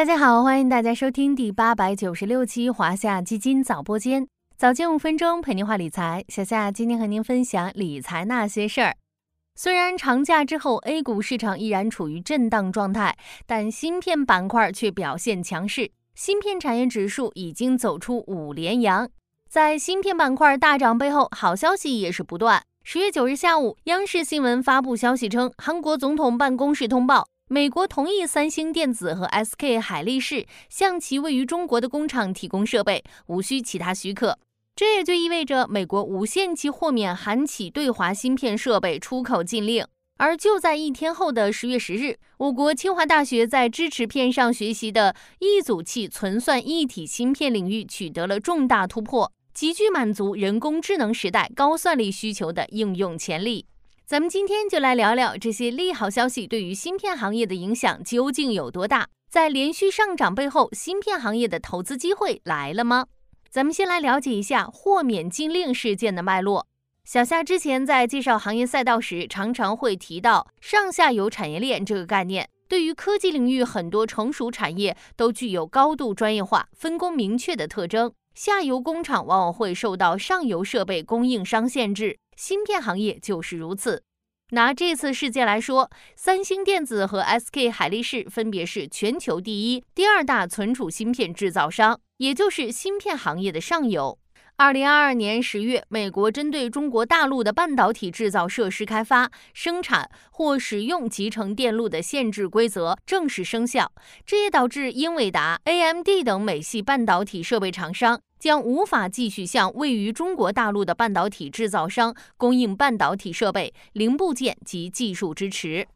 大家好，欢迎大家收听第八百九十六期华夏基金早播间，早间五分钟陪您话理财。小夏今天和您分享理财那些事儿。虽然长假之后 A 股市场依然处于震荡状态，但芯片板块却表现强势，芯片产业指数已经走出五连阳。在芯片板块大涨背后，好消息也是不断。十月九日下午，央视新闻发布消息称，韩国总统办公室通报。美国同意三星电子和 SK 海力士向其位于中国的工厂提供设备，无需其他许可。这也就意味着美国无限期豁免韩企对华芯片设备出口禁令。而就在一天后的十月十日，我国清华大学在支持片上学习的一组器存算一体芯片领域取得了重大突破，极具满足人工智能时代高算力需求的应用潜力。咱们今天就来聊聊这些利好消息对于芯片行业的影响究竟有多大？在连续上涨背后，芯片行业的投资机会来了吗？咱们先来了解一下豁免禁令事件的脉络。小夏之前在介绍行业赛道时，常常会提到上下游产业链这个概念。对于科技领域，很多成熟产业都具有高度专业化、分工明确的特征，下游工厂往往会受到上游设备供应商限制。芯片行业就是如此。拿这次事件来说，三星电子和 SK 海力士分别是全球第一、第二大存储芯片制造商，也就是芯片行业的上游。二零二二年十月，美国针对中国大陆的半导体制造设施开发、生产或使用集成电路的限制规则正式生效，这也导致英伟达、AMD 等美系半导体设备厂商将无法继续向位于中国大陆的半导体制造商供应半导体设备、零部件及技术支持。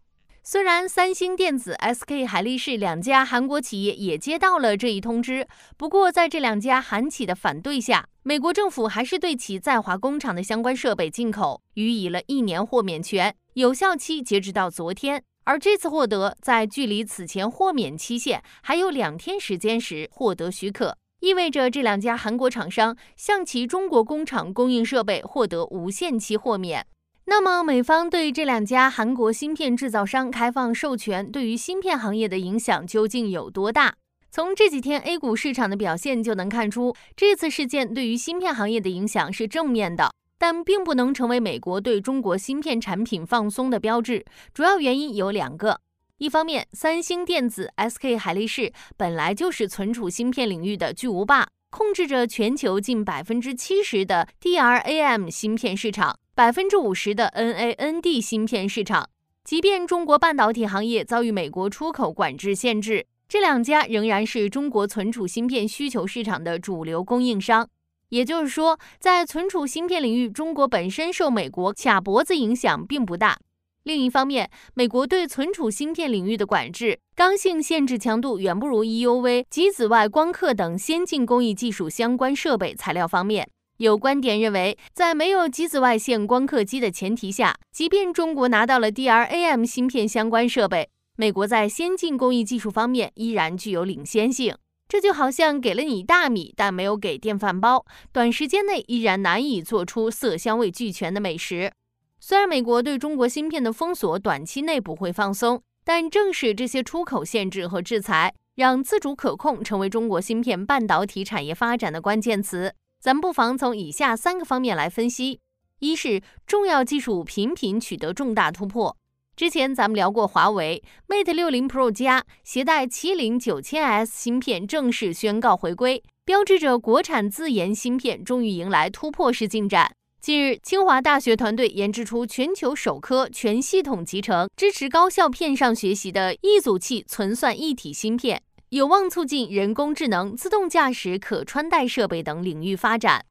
虽然三星电子、SK 海力士两家韩国企业也接到了这一通知，不过在这两家韩企的反对下，美国政府还是对其在华工厂的相关设备进口予以了一年豁免权，有效期截止到昨天。而这次获得在距离此前豁免期限还有两天时间时获得许可，意味着这两家韩国厂商向其中国工厂供应设备获得无限期豁免。那么，美方对这两家韩国芯片制造商开放授权，对于芯片行业的影响究竟有多大？从这几天 A 股市场的表现就能看出，这次事件对于芯片行业的影响是正面的，但并不能成为美国对中国芯片产品放松的标志。主要原因有两个：一方面，三星电子、SK 海力士本来就是存储芯片领域的巨无霸，控制着全球近百分之七十的 DRAM 芯片市场。百分之五十的 NAND 芯片市场，即便中国半导体行业遭遇美国出口管制限制，这两家仍然是中国存储芯片需求市场的主流供应商。也就是说，在存储芯片领域，中国本身受美国卡脖子影响并不大。另一方面，美国对存储芯片领域的管制刚性限制强度远不如 EUV、极紫外光刻等先进工艺技术相关设备材料方面。有观点认为，在没有极紫外线光刻机的前提下，即便中国拿到了 DRAM 芯片相关设备，美国在先进工艺技术方面依然具有领先性。这就好像给了你大米，但没有给电饭煲，短时间内依然难以做出色香味俱全的美食。虽然美国对中国芯片的封锁短期内不会放松，但正是这些出口限制和制裁，让自主可控成为中国芯片半导体产业发展的关键词。咱不妨从以下三个方面来分析：一是重要技术频频取得重大突破。之前咱们聊过，华为 Mate 六零 Pro 加携带麒麟九千 S 芯片正式宣告回归，标志着国产自研芯片终于迎来突破式进展。近日，清华大学团队研制出全球首颗全系统集成、支持高效片上学习的一组器存算一体芯片。有望促进人工智能、自动驾驶、可穿戴设备等领域发展。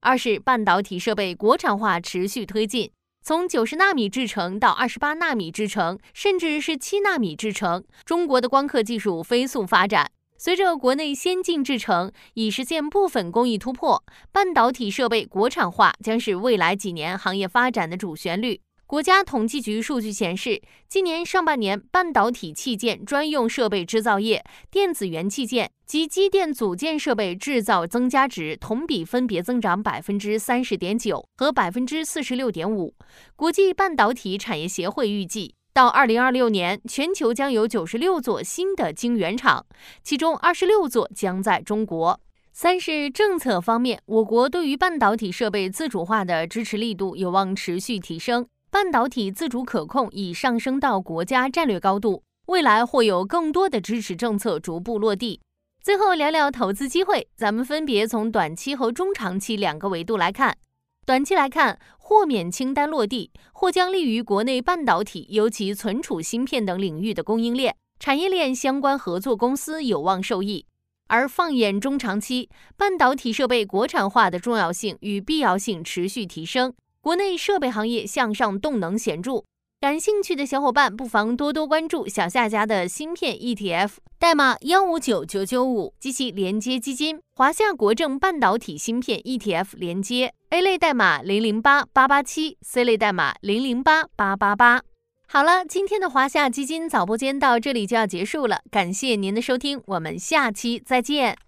二是半导体设备国产化持续推进，从九十纳米制程到二十八纳米制程，甚至是七纳米制程，中国的光刻技术飞速发展。随着国内先进制程已实现部分工艺突破，半导体设备国产化将是未来几年行业发展的主旋律。国家统计局数据显示，今年上半年半导体器件专用设备制造业、电子元器件及机电组件设备制造增加值同比分别增长百分之三十点九和百分之四十六点五。国际半导体产业协会预计，到二零二六年，全球将有九十六座新的晶圆厂，其中二十六座将在中国。三是政策方面，我国对于半导体设备自主化的支持力度有望持续提升，半导体自主可控已上升到国家战略高度，未来会有更多的支持政策逐步落地。最后聊聊投资机会，咱们分别从短期和中长期两个维度来看。短期来看，豁免清单落地或将利于国内半导体，尤其存储芯片等领域的供应链、产业链相关合作公司有望受益。而放眼中长期，半导体设备国产化的重要性与必要性持续提升，国内设备行业向上动能显著。感兴趣的小伙伴不妨多多关注小夏家的芯片 ETF，代码幺五九九九五及其连接基金华夏国证半导体芯片 ETF 连接 A 类代码零零八八八七，C 类代码零零八八八八。好了，今天的华夏基金早播间到这里就要结束了，感谢您的收听，我们下期再见。